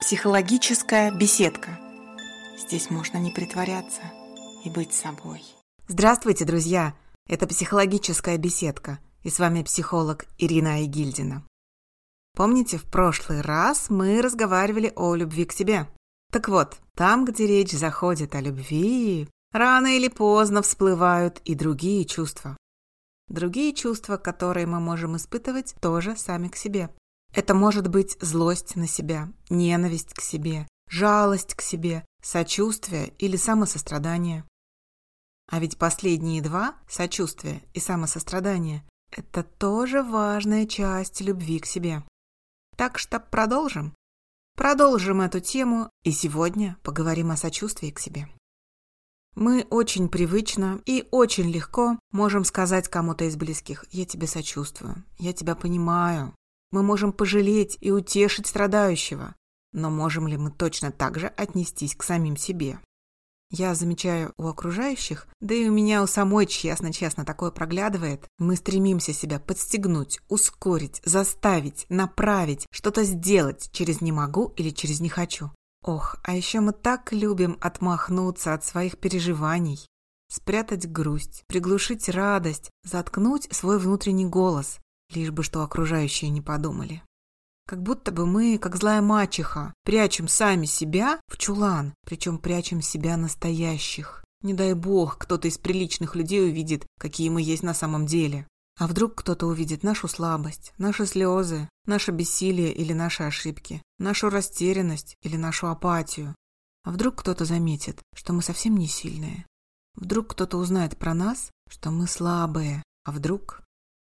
Психологическая беседка. Здесь можно не притворяться и быть собой. Здравствуйте, друзья! Это психологическая беседка. И с вами психолог Ирина Айгильдина. Помните, в прошлый раз мы разговаривали о любви к себе? Так вот, там, где речь заходит о любви, рано или поздно всплывают и другие чувства. Другие чувства, которые мы можем испытывать тоже сами к себе. Это может быть злость на себя, ненависть к себе, жалость к себе, сочувствие или самосострадание. А ведь последние два, сочувствие и самосострадание, это тоже важная часть любви к себе. Так что продолжим. Продолжим эту тему и сегодня поговорим о сочувствии к себе. Мы очень привычно и очень легко можем сказать кому-то из близких «Я тебе сочувствую, я тебя понимаю, мы можем пожалеть и утешить страдающего, но можем ли мы точно так же отнестись к самим себе? Я замечаю у окружающих, да и у меня у самой, честно-честно, такое проглядывает. Мы стремимся себя подстегнуть, ускорить, заставить, направить, что-то сделать через «не могу» или через «не хочу». Ох, а еще мы так любим отмахнуться от своих переживаний, спрятать грусть, приглушить радость, заткнуть свой внутренний голос, лишь бы что окружающие не подумали. Как будто бы мы, как злая мачеха, прячем сами себя в чулан, причем прячем себя настоящих. Не дай бог, кто-то из приличных людей увидит, какие мы есть на самом деле. А вдруг кто-то увидит нашу слабость, наши слезы, наше бессилие или наши ошибки, нашу растерянность или нашу апатию. А вдруг кто-то заметит, что мы совсем не сильные. Вдруг кто-то узнает про нас, что мы слабые. А вдруг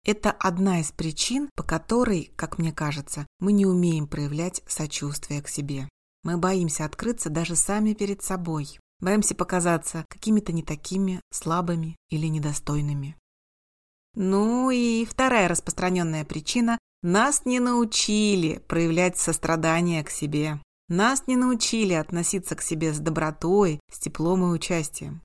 это одна из причин, по которой, как мне кажется, мы не умеем проявлять сочувствие к себе. Мы боимся открыться даже сами перед собой. Боимся показаться какими-то не такими, слабыми или недостойными. Ну и вторая распространенная причина – нас не научили проявлять сострадание к себе. Нас не научили относиться к себе с добротой, с теплом и участием.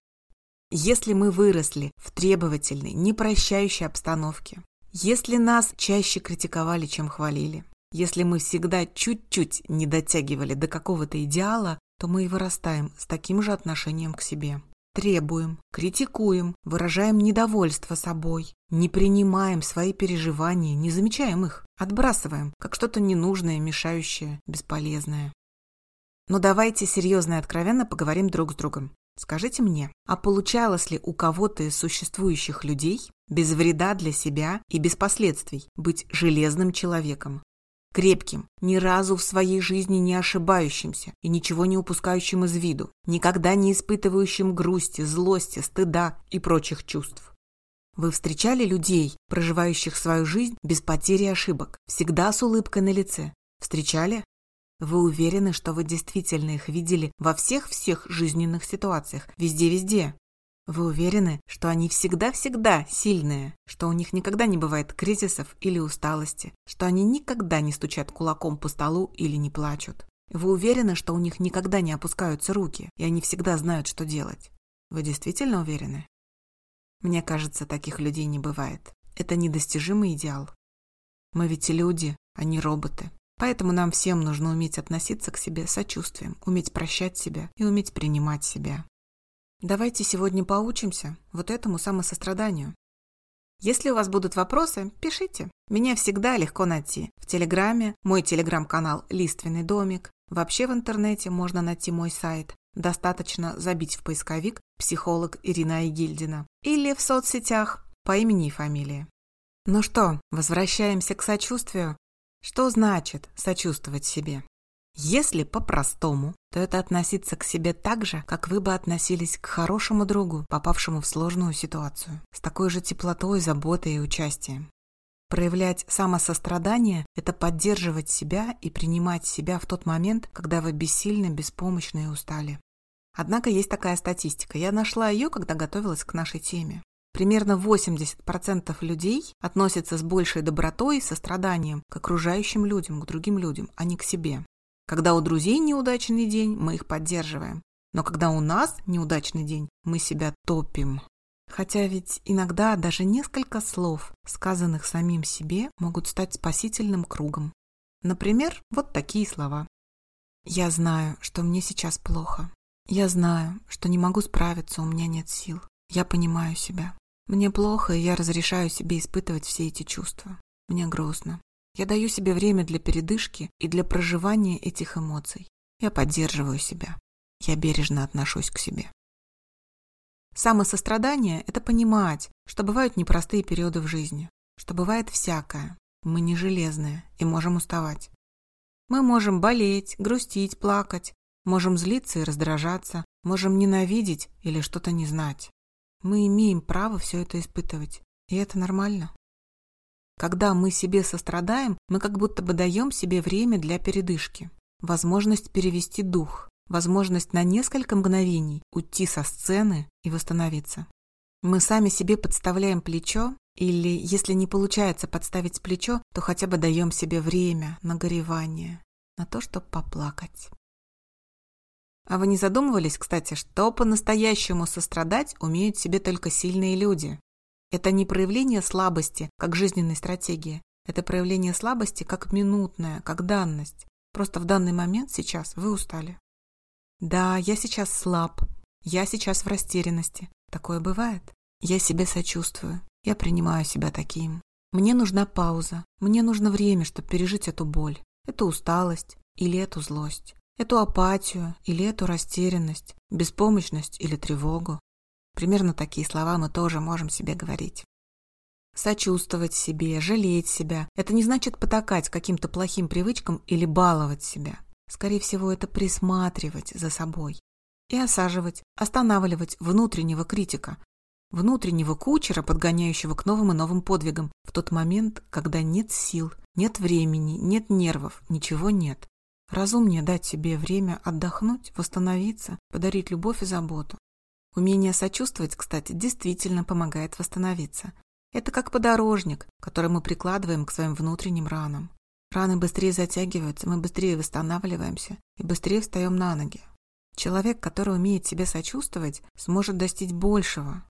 Если мы выросли в требовательной, непрощающей обстановке, если нас чаще критиковали, чем хвалили, если мы всегда чуть-чуть не дотягивали до какого-то идеала, то мы и вырастаем с таким же отношением к себе. Требуем, критикуем, выражаем недовольство собой, не принимаем свои переживания, не замечаем их, отбрасываем, как что-то ненужное, мешающее, бесполезное. Но давайте серьезно и откровенно поговорим друг с другом. Скажите мне, а получалось ли у кого-то из существующих людей без вреда для себя и без последствий быть железным человеком? Крепким, ни разу в своей жизни не ошибающимся и ничего не упускающим из виду, никогда не испытывающим грусти, злости, стыда и прочих чувств. Вы встречали людей, проживающих свою жизнь без потери ошибок, всегда с улыбкой на лице? Встречали? Вы уверены, что вы действительно их видели во всех-всех жизненных ситуациях, везде-везде? Вы уверены, что они всегда-всегда сильные, что у них никогда не бывает кризисов или усталости, что они никогда не стучат кулаком по столу или не плачут? Вы уверены, что у них никогда не опускаются руки, и они всегда знают, что делать? Вы действительно уверены? Мне кажется, таких людей не бывает. Это недостижимый идеал. Мы ведь люди, а не роботы. Поэтому нам всем нужно уметь относиться к себе сочувствием, уметь прощать себя и уметь принимать себя. Давайте сегодня поучимся вот этому самосостраданию. Если у вас будут вопросы, пишите. Меня всегда легко найти. В Телеграме, мой Телеграм-канал «Лиственный домик». Вообще в интернете можно найти мой сайт. Достаточно забить в поисковик «Психолог Ирина Айгильдина» или в соцсетях по имени и фамилии. Ну что, возвращаемся к сочувствию. Что значит сочувствовать себе? Если по-простому, то это относиться к себе так же, как вы бы относились к хорошему другу, попавшему в сложную ситуацию, с такой же теплотой, заботой и участием. Проявлять самосострадание – это поддерживать себя и принимать себя в тот момент, когда вы бессильны, беспомощны и устали. Однако есть такая статистика. Я нашла ее, когда готовилась к нашей теме. Примерно 80% людей относятся с большей добротой и состраданием к окружающим людям, к другим людям, а не к себе. Когда у друзей неудачный день, мы их поддерживаем. Но когда у нас неудачный день, мы себя топим. Хотя ведь иногда даже несколько слов, сказанных самим себе, могут стать спасительным кругом. Например, вот такие слова. Я знаю, что мне сейчас плохо. Я знаю, что не могу справиться, у меня нет сил. Я понимаю себя. Мне плохо, и я разрешаю себе испытывать все эти чувства. Мне грустно. Я даю себе время для передышки и для проживания этих эмоций. Я поддерживаю себя. Я бережно отношусь к себе. Самосострадание – это понимать, что бывают непростые периоды в жизни, что бывает всякое. Мы не железные и можем уставать. Мы можем болеть, грустить, плакать, можем злиться и раздражаться, можем ненавидеть или что-то не знать. Мы имеем право все это испытывать, и это нормально. Когда мы себе сострадаем, мы как будто бы даем себе время для передышки, возможность перевести дух, возможность на несколько мгновений уйти со сцены и восстановиться. Мы сами себе подставляем плечо, или, если не получается подставить плечо, то хотя бы даем себе время на горевание, на то, чтобы поплакать. А вы не задумывались, кстати, что по-настоящему сострадать умеют себе только сильные люди? Это не проявление слабости, как жизненной стратегии. Это проявление слабости как минутное, как данность. Просто в данный момент сейчас вы устали. Да, я сейчас слаб. Я сейчас в растерянности. Такое бывает. Я себе сочувствую. Я принимаю себя таким. Мне нужна пауза. Мне нужно время, чтобы пережить эту боль, эту усталость или эту злость, эту апатию или эту растерянность, беспомощность или тревогу. Примерно такие слова мы тоже можем себе говорить. Сочувствовать себе, жалеть себя – это не значит потакать каким-то плохим привычкам или баловать себя. Скорее всего, это присматривать за собой и осаживать, останавливать внутреннего критика, внутреннего кучера, подгоняющего к новым и новым подвигам, в тот момент, когда нет сил, нет времени, нет нервов, ничего нет. Разумнее дать себе время отдохнуть, восстановиться, подарить любовь и заботу. Умение сочувствовать, кстати, действительно помогает восстановиться. Это как подорожник, который мы прикладываем к своим внутренним ранам. Раны быстрее затягиваются, мы быстрее восстанавливаемся и быстрее встаем на ноги. Человек, который умеет себе сочувствовать, сможет достичь большего.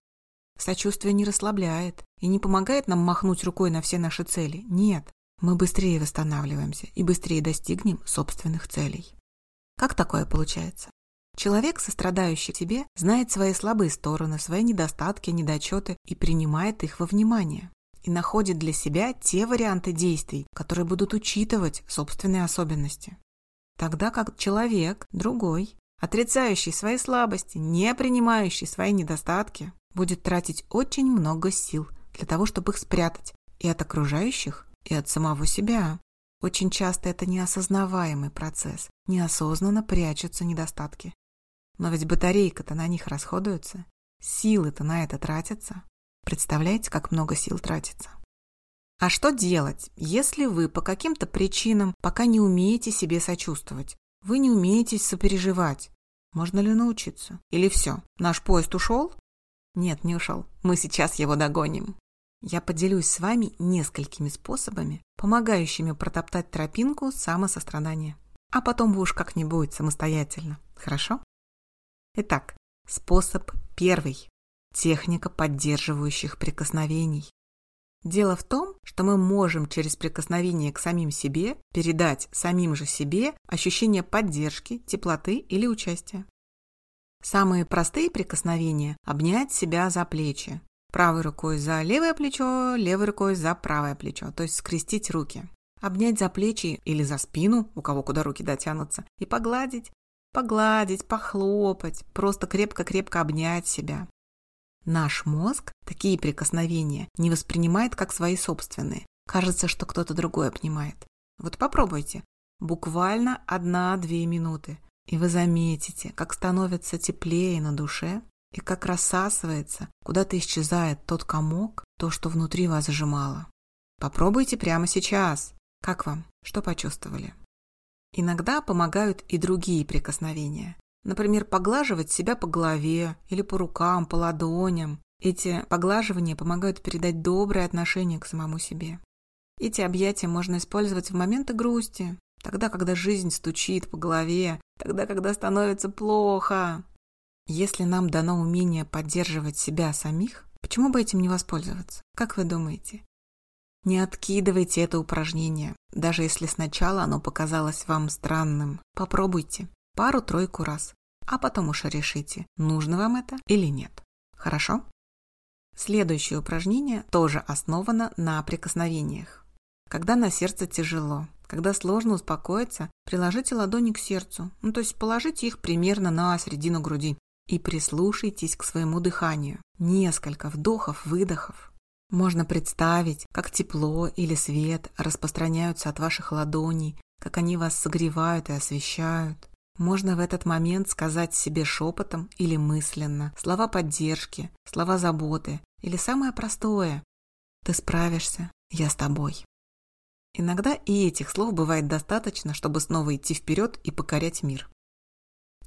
Сочувствие не расслабляет и не помогает нам махнуть рукой на все наши цели. Нет, мы быстрее восстанавливаемся и быстрее достигнем собственных целей. Как такое получается? Человек, сострадающий тебе, знает свои слабые стороны, свои недостатки, недочеты и принимает их во внимание. И находит для себя те варианты действий, которые будут учитывать собственные особенности. Тогда как человек, другой, отрицающий свои слабости, не принимающий свои недостатки, будет тратить очень много сил для того, чтобы их спрятать и от окружающих, и от самого себя. Очень часто это неосознаваемый процесс, неосознанно прячутся недостатки. Но ведь батарейка-то на них расходуется, силы-то на это тратятся. Представляете, как много сил тратится? А что делать, если вы по каким-то причинам пока не умеете себе сочувствовать? Вы не умеете сопереживать. Можно ли научиться? Или все, наш поезд ушел? Нет, не ушел. Мы сейчас его догоним. Я поделюсь с вами несколькими способами, помогающими протоптать тропинку самосострадания. А потом вы уж как-нибудь самостоятельно. Хорошо? Итак, способ первый. Техника поддерживающих прикосновений. Дело в том, что мы можем через прикосновение к самим себе передать самим же себе ощущение поддержки, теплоты или участия. Самые простые прикосновения – обнять себя за плечи. Правой рукой за левое плечо, левой рукой за правое плечо, то есть скрестить руки. Обнять за плечи или за спину, у кого куда руки дотянутся, и погладить, Погладить, похлопать, просто крепко-крепко обнять себя. Наш мозг такие прикосновения не воспринимает как свои собственные. Кажется, что кто-то другой обнимает. Вот попробуйте. Буквально одна-две минуты. И вы заметите, как становится теплее на душе, и как рассасывается, куда-то исчезает тот комок, то, что внутри вас сжимало. Попробуйте прямо сейчас. Как вам? Что почувствовали? Иногда помогают и другие прикосновения. Например, поглаживать себя по голове или по рукам, по ладоням. Эти поглаживания помогают передать доброе отношение к самому себе. Эти объятия можно использовать в моменты грусти, тогда, когда жизнь стучит по голове, тогда, когда становится плохо. Если нам дано умение поддерживать себя самих, почему бы этим не воспользоваться? Как вы думаете? Не откидывайте это упражнение, даже если сначала оно показалось вам странным. Попробуйте пару-тройку раз, а потом уж решите, нужно вам это или нет. Хорошо? Следующее упражнение тоже основано на прикосновениях. Когда на сердце тяжело, когда сложно успокоиться, приложите ладони к сердцу, ну то есть положите их примерно на середину груди и прислушайтесь к своему дыханию. Несколько вдохов-выдохов. Можно представить, как тепло или свет распространяются от ваших ладоней, как они вас согревают и освещают. Можно в этот момент сказать себе шепотом или мысленно слова поддержки, слова заботы или самое простое «Ты справишься, я с тобой». Иногда и этих слов бывает достаточно, чтобы снова идти вперед и покорять мир.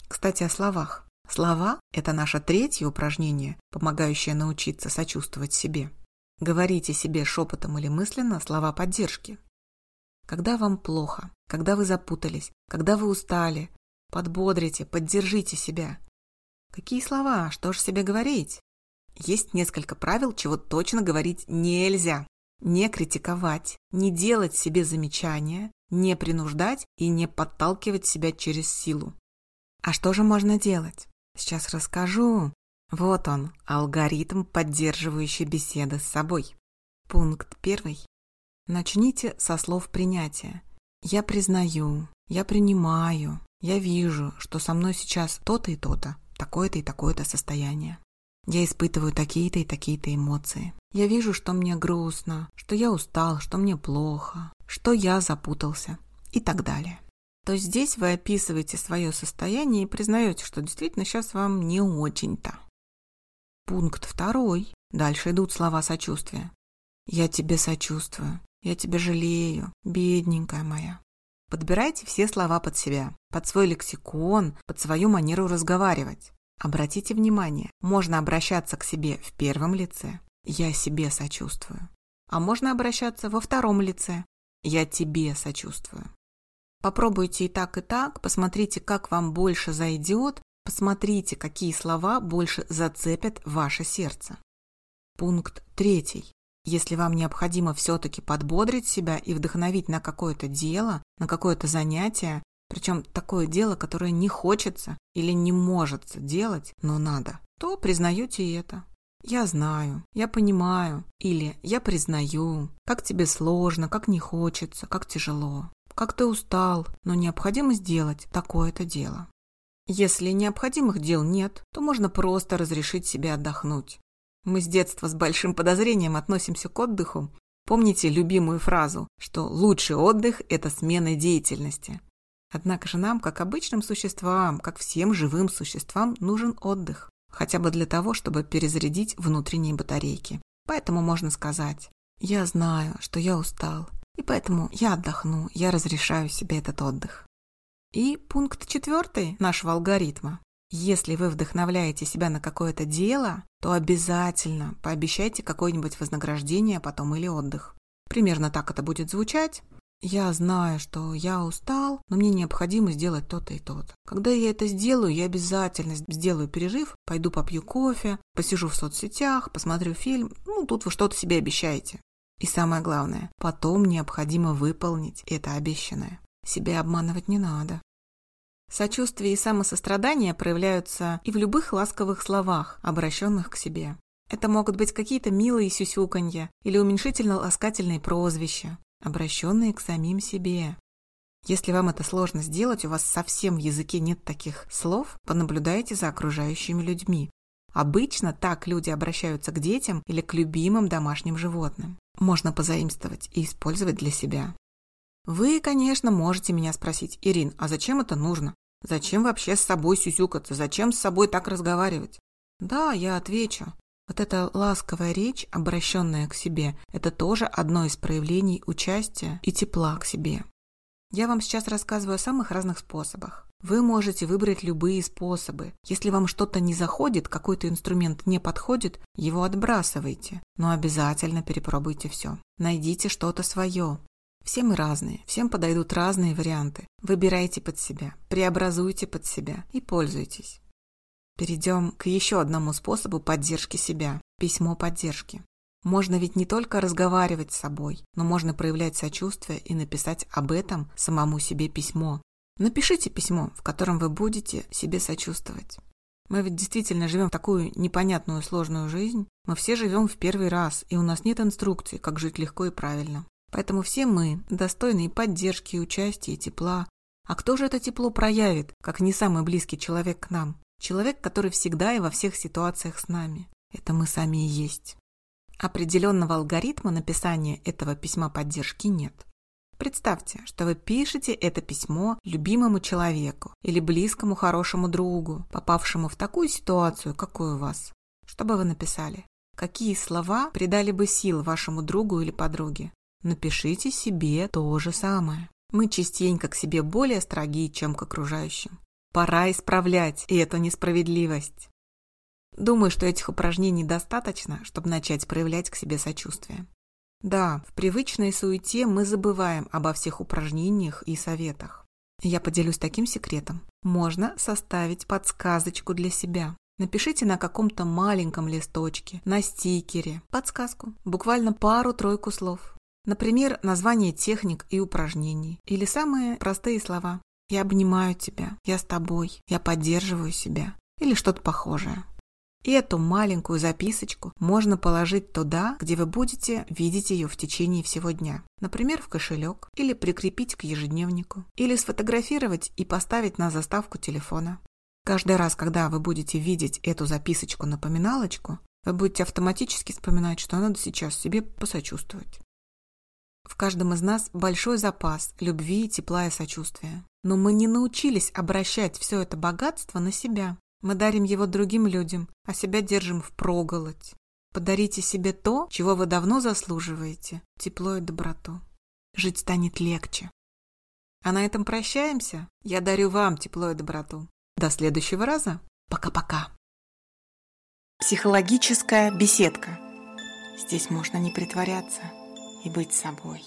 Кстати, о словах. Слова – это наше третье упражнение, помогающее научиться сочувствовать себе. Говорите себе шепотом или мысленно слова поддержки. Когда вам плохо, когда вы запутались, когда вы устали, подбодрите, поддержите себя. Какие слова, что же себе говорить? Есть несколько правил, чего точно говорить нельзя. Не критиковать, не делать себе замечания, не принуждать и не подталкивать себя через силу. А что же можно делать? Сейчас расскажу. Вот он, алгоритм поддерживающей беседы с собой. Пункт первый. Начните со слов принятия. Я признаю, я принимаю, я вижу, что со мной сейчас то-то и то-то, такое-то и такое-то состояние. Я испытываю такие-то и такие-то эмоции. Я вижу, что мне грустно, что я устал, что мне плохо, что я запутался и так далее то здесь вы описываете свое состояние и признаете, что действительно сейчас вам не очень-то. Пункт второй. Дальше идут слова сочувствия. «Я тебе сочувствую, я тебя жалею, бедненькая моя». Подбирайте все слова под себя, под свой лексикон, под свою манеру разговаривать. Обратите внимание, можно обращаться к себе в первом лице «я себе сочувствую», а можно обращаться во втором лице «я тебе сочувствую». Попробуйте и так, и так, посмотрите, как вам больше зайдет, посмотрите, какие слова больше зацепят ваше сердце. Пункт третий. Если вам необходимо все-таки подбодрить себя и вдохновить на какое-то дело, на какое-то занятие, причем такое дело, которое не хочется или не может делать, но надо, то признаете это. Я знаю, я понимаю, или я признаю, как тебе сложно, как не хочется, как тяжело как ты устал, но необходимо сделать такое-то дело. Если необходимых дел нет, то можно просто разрешить себе отдохнуть. Мы с детства с большим подозрением относимся к отдыху. Помните любимую фразу, что лучший отдых – это смена деятельности. Однако же нам, как обычным существам, как всем живым существам, нужен отдых. Хотя бы для того, чтобы перезарядить внутренние батарейки. Поэтому можно сказать, я знаю, что я устал, и поэтому я отдохну, я разрешаю себе этот отдых. И пункт четвертый нашего алгоритма. Если вы вдохновляете себя на какое-то дело, то обязательно пообещайте какое-нибудь вознаграждение потом или отдых. Примерно так это будет звучать. Я знаю, что я устал, но мне необходимо сделать то-то и то-то. Когда я это сделаю, я обязательно сделаю перерыв, пойду попью кофе, посижу в соцсетях, посмотрю фильм. Ну, тут вы что-то себе обещаете. И самое главное, потом необходимо выполнить это обещанное. Себя обманывать не надо. Сочувствие и самосострадание проявляются и в любых ласковых словах, обращенных к себе. Это могут быть какие-то милые сюсюканья или уменьшительно-ласкательные прозвища, обращенные к самим себе. Если вам это сложно сделать, у вас совсем в языке нет таких слов, понаблюдайте за окружающими людьми. Обычно так люди обращаются к детям или к любимым домашним животным можно позаимствовать и использовать для себя. Вы, конечно, можете меня спросить, Ирин, а зачем это нужно? Зачем вообще с собой сюсюкаться? Зачем с собой так разговаривать? Да, я отвечу. Вот эта ласковая речь, обращенная к себе, это тоже одно из проявлений участия и тепла к себе. Я вам сейчас рассказываю о самых разных способах. Вы можете выбрать любые способы. Если вам что-то не заходит, какой-то инструмент не подходит, его отбрасывайте. Но обязательно перепробуйте все. Найдите что-то свое. Все мы разные, всем подойдут разные варианты. Выбирайте под себя, преобразуйте под себя и пользуйтесь. Перейдем к еще одному способу поддержки себя – письмо поддержки. Можно ведь не только разговаривать с собой, но можно проявлять сочувствие и написать об этом самому себе письмо. Напишите письмо, в котором вы будете себе сочувствовать. Мы ведь действительно живем в такую непонятную сложную жизнь. Мы все живем в первый раз, и у нас нет инструкции, как жить легко и правильно. Поэтому все мы достойны и поддержки, и участия, и тепла. А кто же это тепло проявит, как не самый близкий человек к нам? Человек, который всегда и во всех ситуациях с нами. Это мы сами и есть. Определенного алгоритма написания этого письма поддержки нет. Представьте, что вы пишете это письмо любимому человеку или близкому хорошему другу, попавшему в такую ситуацию, какой у вас. Что бы вы написали? Какие слова придали бы сил вашему другу или подруге? Напишите себе то же самое. Мы частенько к себе более строги, чем к окружающим. Пора исправлять эту несправедливость. Думаю, что этих упражнений достаточно, чтобы начать проявлять к себе сочувствие. Да, в привычной суете мы забываем обо всех упражнениях и советах. Я поделюсь таким секретом. Можно составить подсказочку для себя. Напишите на каком-то маленьком листочке, на стикере, подсказку, буквально пару-тройку слов. Например, название техник и упражнений. Или самые простые слова. «Я обнимаю тебя», «Я с тобой», «Я поддерживаю себя» или что-то похожее. И эту маленькую записочку можно положить туда, где вы будете видеть ее в течение всего дня. Например, в кошелек, или прикрепить к ежедневнику, или сфотографировать и поставить на заставку телефона. Каждый раз, когда вы будете видеть эту записочку-напоминалочку, вы будете автоматически вспоминать, что надо сейчас себе посочувствовать. В каждом из нас большой запас любви, тепла и сочувствия. Но мы не научились обращать все это богатство на себя. Мы дарим его другим людям, а себя держим в проголодь. Подарите себе то, чего вы давно заслуживаете – тепло и доброту. Жить станет легче. А на этом прощаемся. Я дарю вам тепло и доброту. До следующего раза. Пока-пока. Психологическая беседка. Здесь можно не притворяться и быть собой.